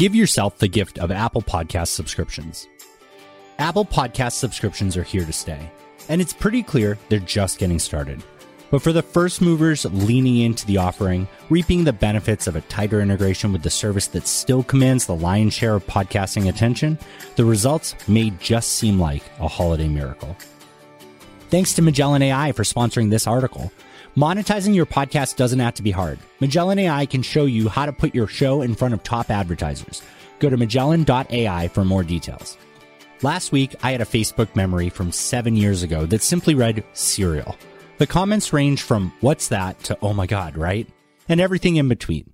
Give yourself the gift of Apple Podcast subscriptions. Apple Podcast subscriptions are here to stay, and it's pretty clear they're just getting started. But for the first movers leaning into the offering, reaping the benefits of a tighter integration with the service that still commands the lion's share of podcasting attention, the results may just seem like a holiday miracle. Thanks to Magellan AI for sponsoring this article. Monetizing your podcast doesn't have to be hard. Magellan AI can show you how to put your show in front of top advertisers. Go to magellan.ai for more details. Last week, I had a Facebook memory from seven years ago that simply read Serial. The comments range from what's that to oh my god, right? And everything in between.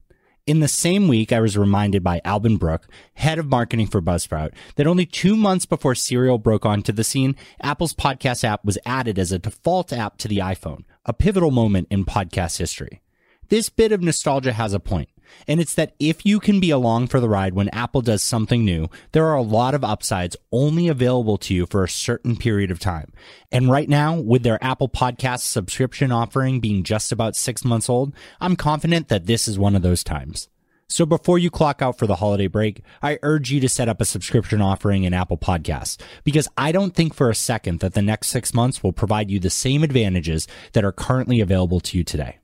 In the same week, I was reminded by Alban Brooke, head of marketing for Buzzsprout, that only two months before Serial broke onto the scene, Apple's podcast app was added as a default app to the iPhone, a pivotal moment in podcast history. This bit of nostalgia has a point, and it's that if you can be along for the ride when Apple does something new, there are a lot of upsides only available to you for a certain period of time. And right now, with their Apple Podcast subscription offering being just about six months old, I'm confident that this is one of those times. So before you clock out for the holiday break, I urge you to set up a subscription offering in Apple Podcasts because I don't think for a second that the next six months will provide you the same advantages that are currently available to you today.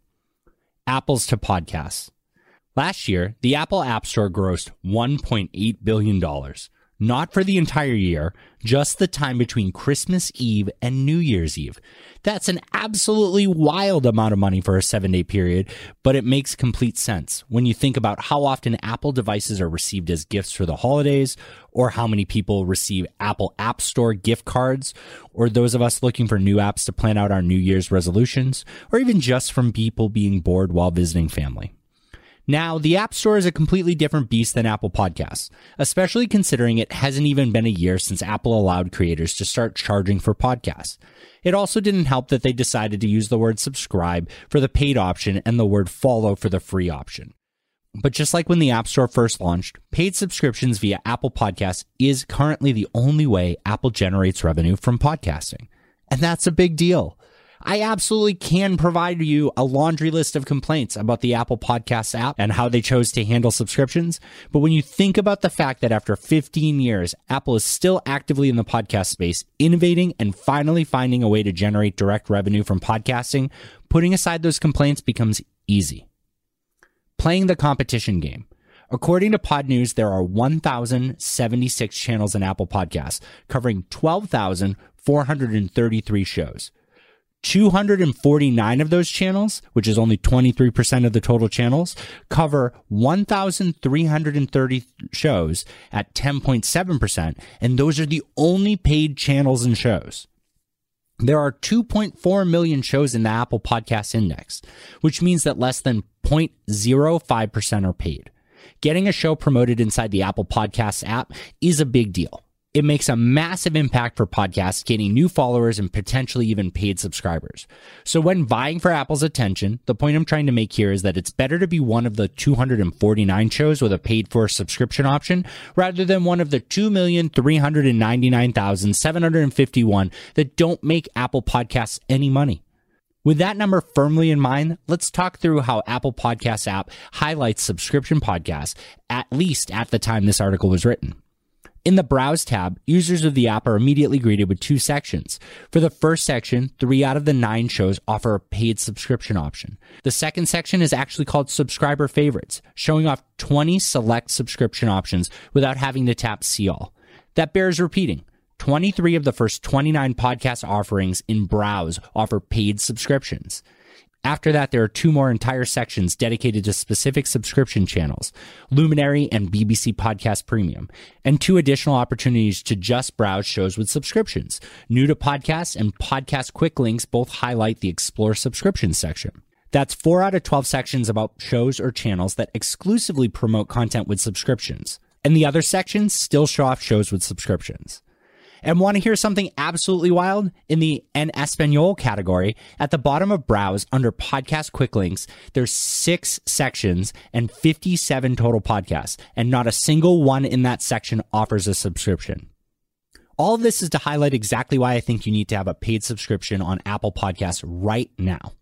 Apples to podcasts. Last year, the Apple App Store grossed $1.8 billion. Not for the entire year, just the time between Christmas Eve and New Year's Eve. That's an absolutely wild amount of money for a seven day period, but it makes complete sense when you think about how often Apple devices are received as gifts for the holidays, or how many people receive Apple App Store gift cards, or those of us looking for new apps to plan out our New Year's resolutions, or even just from people being bored while visiting family. Now, the App Store is a completely different beast than Apple Podcasts, especially considering it hasn't even been a year since Apple allowed creators to start charging for podcasts. It also didn't help that they decided to use the word subscribe for the paid option and the word follow for the free option. But just like when the App Store first launched, paid subscriptions via Apple Podcasts is currently the only way Apple generates revenue from podcasting. And that's a big deal. I absolutely can provide you a laundry list of complaints about the Apple Podcasts app and how they chose to handle subscriptions. But when you think about the fact that after 15 years, Apple is still actively in the podcast space, innovating and finally finding a way to generate direct revenue from podcasting, putting aside those complaints becomes easy. Playing the competition game. According to Podnews, there are 1,076 channels in Apple Podcasts, covering 12,433 shows. 249 of those channels, which is only 23% of the total channels, cover 1,330 shows at 10.7%. And those are the only paid channels and shows. There are 2.4 million shows in the Apple Podcast Index, which means that less than 0.05% are paid. Getting a show promoted inside the Apple Podcasts app is a big deal it makes a massive impact for podcasts, gaining new followers and potentially even paid subscribers. So when vying for Apple's attention, the point I'm trying to make here is that it's better to be one of the 249 shows with a paid for subscription option rather than one of the 2,399,751 that don't make Apple podcasts any money. With that number firmly in mind, let's talk through how Apple Podcasts app highlights subscription podcasts, at least at the time this article was written. In the Browse tab, users of the app are immediately greeted with two sections. For the first section, three out of the nine shows offer a paid subscription option. The second section is actually called Subscriber Favorites, showing off 20 select subscription options without having to tap See All. That bears repeating. 23 of the first 29 podcast offerings in Browse offer paid subscriptions. After that, there are two more entire sections dedicated to specific subscription channels, Luminary and BBC Podcast Premium, and two additional opportunities to just browse shows with subscriptions. New to podcasts and podcast quick links both highlight the Explore subscription section. That's four out of 12 sections about shows or channels that exclusively promote content with subscriptions. And the other sections still show off shows with subscriptions. And want to hear something absolutely wild? In the En Espanol category, at the bottom of Browse under podcast quick links, there's six sections and 57 total podcasts, and not a single one in that section offers a subscription. All of this is to highlight exactly why I think you need to have a paid subscription on Apple Podcasts right now.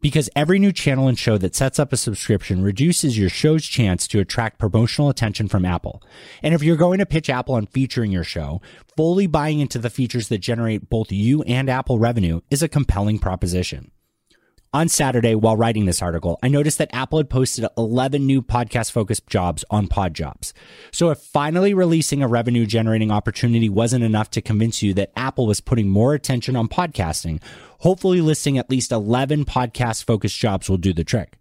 Because every new channel and show that sets up a subscription reduces your show's chance to attract promotional attention from Apple. And if you're going to pitch Apple on featuring your show, fully buying into the features that generate both you and Apple revenue is a compelling proposition. On Saturday, while writing this article, I noticed that Apple had posted 11 new podcast focused jobs on PodJobs. So if finally releasing a revenue generating opportunity wasn't enough to convince you that Apple was putting more attention on podcasting, hopefully listing at least 11 podcast focused jobs will do the trick.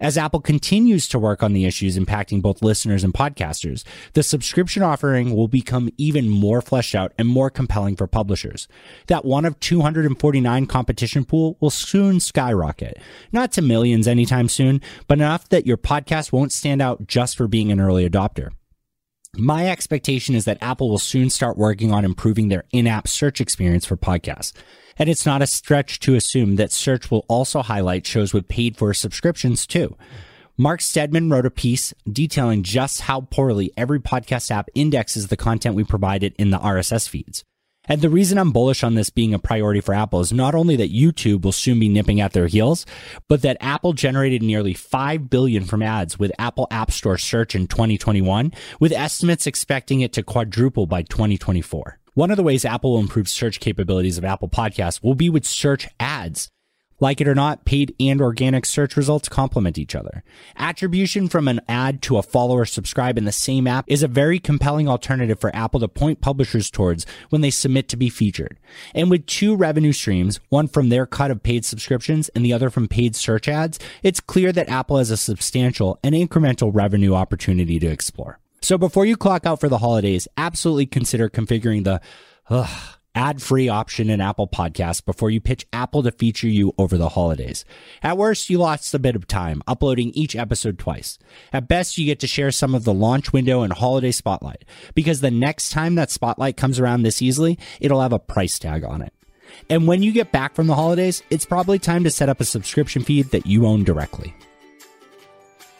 As Apple continues to work on the issues impacting both listeners and podcasters, the subscription offering will become even more fleshed out and more compelling for publishers. That one of 249 competition pool will soon skyrocket. Not to millions anytime soon, but enough that your podcast won't stand out just for being an early adopter. My expectation is that Apple will soon start working on improving their in-app search experience for podcasts. And it's not a stretch to assume that search will also highlight shows with paid for subscriptions too. Mark Steadman wrote a piece detailing just how poorly every podcast app indexes the content we provided in the RSS feeds. And the reason I'm bullish on this being a priority for Apple is not only that YouTube will soon be nipping at their heels, but that Apple generated nearly 5 billion from ads with Apple App Store search in 2021, with estimates expecting it to quadruple by 2024. One of the ways Apple will improve search capabilities of Apple Podcasts will be with search ads. Like it or not, paid and organic search results complement each other. Attribution from an ad to a follower subscribe in the same app is a very compelling alternative for Apple to point publishers towards when they submit to be featured. And with two revenue streams, one from their cut of paid subscriptions and the other from paid search ads, it's clear that Apple has a substantial and incremental revenue opportunity to explore. So before you clock out for the holidays, absolutely consider configuring the ugh, ad-free option in Apple Podcasts before you pitch Apple to feature you over the holidays. At worst, you lost a bit of time uploading each episode twice. At best, you get to share some of the launch window and holiday spotlight because the next time that spotlight comes around this easily, it'll have a price tag on it. And when you get back from the holidays, it's probably time to set up a subscription feed that you own directly.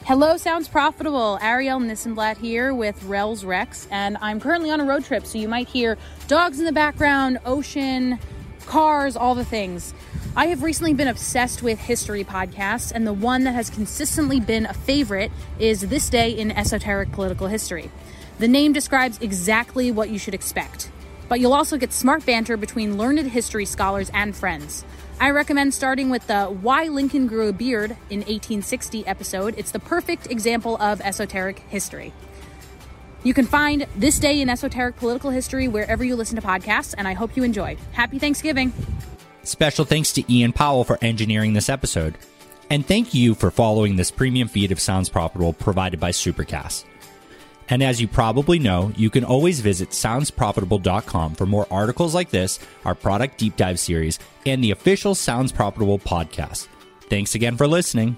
Hello, Sounds Profitable. Arielle Nissenblatt here with Rels Rex, and I'm currently on a road trip, so you might hear dogs in the background, ocean, cars, all the things. I have recently been obsessed with history podcasts, and the one that has consistently been a favorite is This Day in Esoteric Political History. The name describes exactly what you should expect, but you'll also get smart banter between learned history scholars and friends. I recommend starting with the Why Lincoln Grew a Beard in 1860 episode. It's the perfect example of esoteric history. You can find This Day in Esoteric Political History wherever you listen to podcasts, and I hope you enjoy. Happy Thanksgiving! Special thanks to Ian Powell for engineering this episode. And thank you for following this premium feed of Sounds Profitable provided by Supercast. And as you probably know, you can always visit soundsprofitable.com for more articles like this, our product deep dive series, and the official Sounds Profitable podcast. Thanks again for listening.